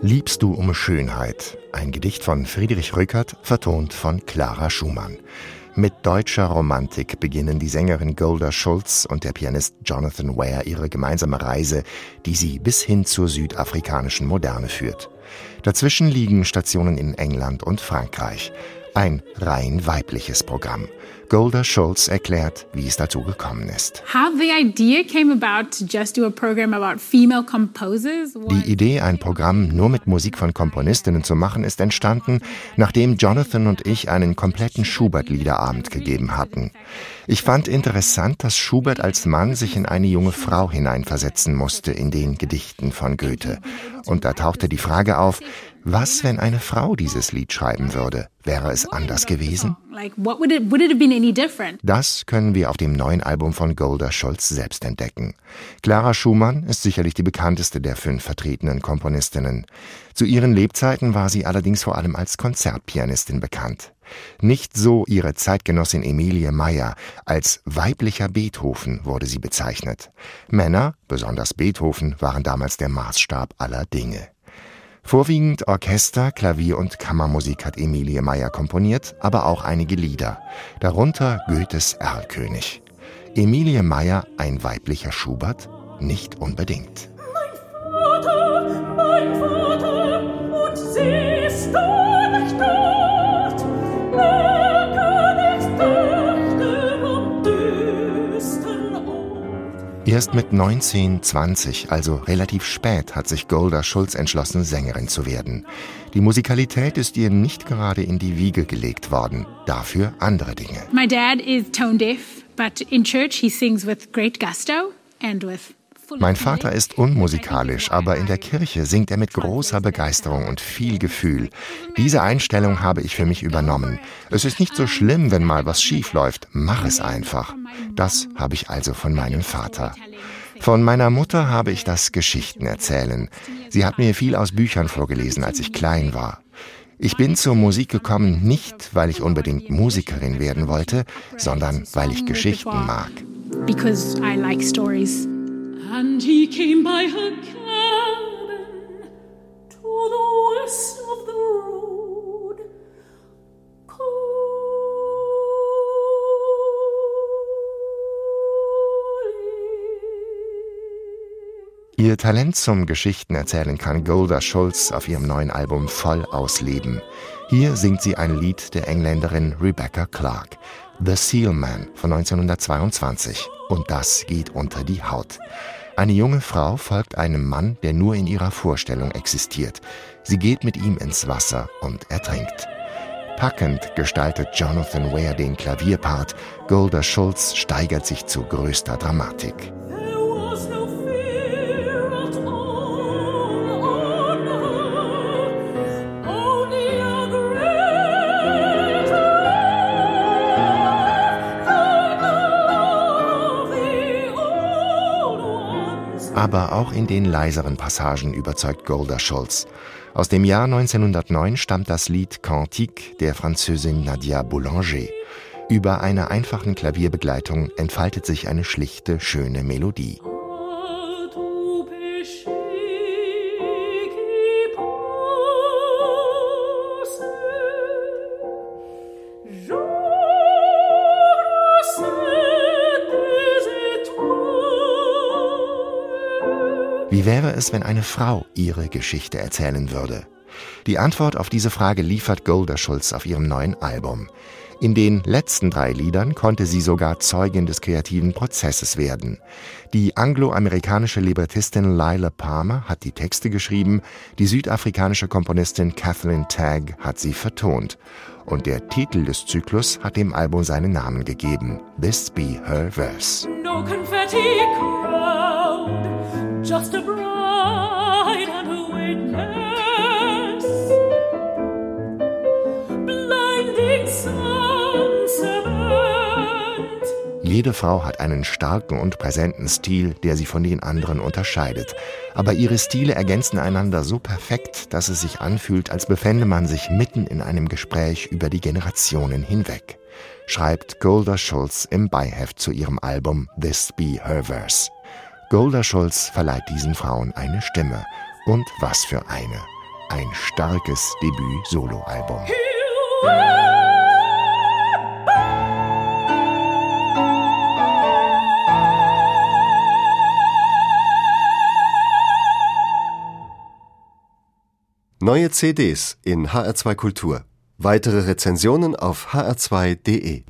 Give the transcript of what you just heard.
Liebst du um Schönheit? Ein Gedicht von Friedrich Rückert, vertont von Clara Schumann. Mit deutscher Romantik beginnen die Sängerin Golda Schulz und der Pianist Jonathan Ware ihre gemeinsame Reise, die sie bis hin zur südafrikanischen Moderne führt. Dazwischen liegen Stationen in England und Frankreich. Ein rein weibliches Programm. Golda Schulz erklärt, wie es dazu gekommen ist. Die Idee, ein Programm nur mit Musik von Komponistinnen zu machen, ist entstanden, nachdem Jonathan und ich einen kompletten Schubert-Liederabend gegeben hatten. Ich fand interessant, dass Schubert als Mann sich in eine junge Frau hineinversetzen musste in den Gedichten von Goethe. Und da tauchte die Frage auf, was, wenn eine Frau dieses Lied schreiben würde? Wäre es anders gewesen? Das können wir auf dem neuen Album von Golda Schulz selbst entdecken. Clara Schumann ist sicherlich die bekannteste der fünf vertretenen Komponistinnen. Zu ihren Lebzeiten war sie allerdings vor allem als Konzertpianistin bekannt. Nicht so ihre Zeitgenossin Emilie Meyer. Als weiblicher Beethoven wurde sie bezeichnet. Männer, besonders Beethoven, waren damals der Maßstab aller Dinge. Vorwiegend Orchester, Klavier und Kammermusik hat Emilie Meyer komponiert, aber auch einige Lieder, darunter Goethes Erlkönig. Emilie Meyer ein weiblicher Schubert? Nicht unbedingt. Erst mit 19, 20, also relativ spät, hat sich Golda Schulz entschlossen, Sängerin zu werden. Die Musikalität ist ihr nicht gerade in die Wiege gelegt worden, dafür andere Dinge. My dad is tone deaf, but in church he sings with great gusto and with mein Vater ist unmusikalisch, aber in der Kirche singt er mit großer Begeisterung und viel Gefühl. Diese Einstellung habe ich für mich übernommen. Es ist nicht so schlimm, wenn mal was schief läuft. Mach es einfach. Das habe ich also von meinem Vater. Von meiner Mutter habe ich das Geschichten erzählen. Sie hat mir viel aus Büchern vorgelesen, als ich klein war. Ich bin zur Musik gekommen nicht, weil ich unbedingt Musikerin werden wollte, sondern weil ich Geschichten mag. Because I like stories. And he came by her cabin to the west of the road. Ihr Talent zum Geschichtenerzählen kann Golda Schulz auf ihrem neuen Album voll ausleben. Hier singt sie ein Lied der Engländerin Rebecca Clark, The Seal Man von 1922. Und das geht unter die Haut. Eine junge Frau folgt einem Mann, der nur in ihrer Vorstellung existiert. Sie geht mit ihm ins Wasser und ertrinkt. Packend gestaltet Jonathan Ware den Klavierpart, Golda Schulz steigert sich zu größter Dramatik. Aber auch in den leiseren Passagen überzeugt Golda Schulz. Aus dem Jahr 1909 stammt das Lied Cantique der Französin Nadia Boulanger. Über einer einfachen Klavierbegleitung entfaltet sich eine schlichte, schöne Melodie. Wie wäre es, wenn eine Frau ihre Geschichte erzählen würde? Die Antwort auf diese Frage liefert Golda Schulz auf ihrem neuen Album. In den letzten drei Liedern konnte sie sogar Zeugin des kreativen Prozesses werden. Die angloamerikanische Librettistin Lila Palmer hat die Texte geschrieben, die südafrikanische Komponistin Kathleen Tagg hat sie vertont. Und der Titel des Zyklus hat dem Album seinen Namen gegeben: This Be Her Verse. No just a bride and a witness. Blinding Jede Frau hat einen starken und präsenten Stil, der sie von den anderen unterscheidet. Aber ihre Stile ergänzen einander so perfekt, dass es sich anfühlt, als befände man sich mitten in einem Gespräch über die Generationen hinweg. Schreibt Golda Schulz im Beiheft zu ihrem Album This Be Her Verse. Golda Schulz verleiht diesen Frauen eine Stimme. Und was für eine. Ein starkes Debüt-Soloalbum. Neue CDs in HR2 Kultur. Weitere Rezensionen auf hr2.de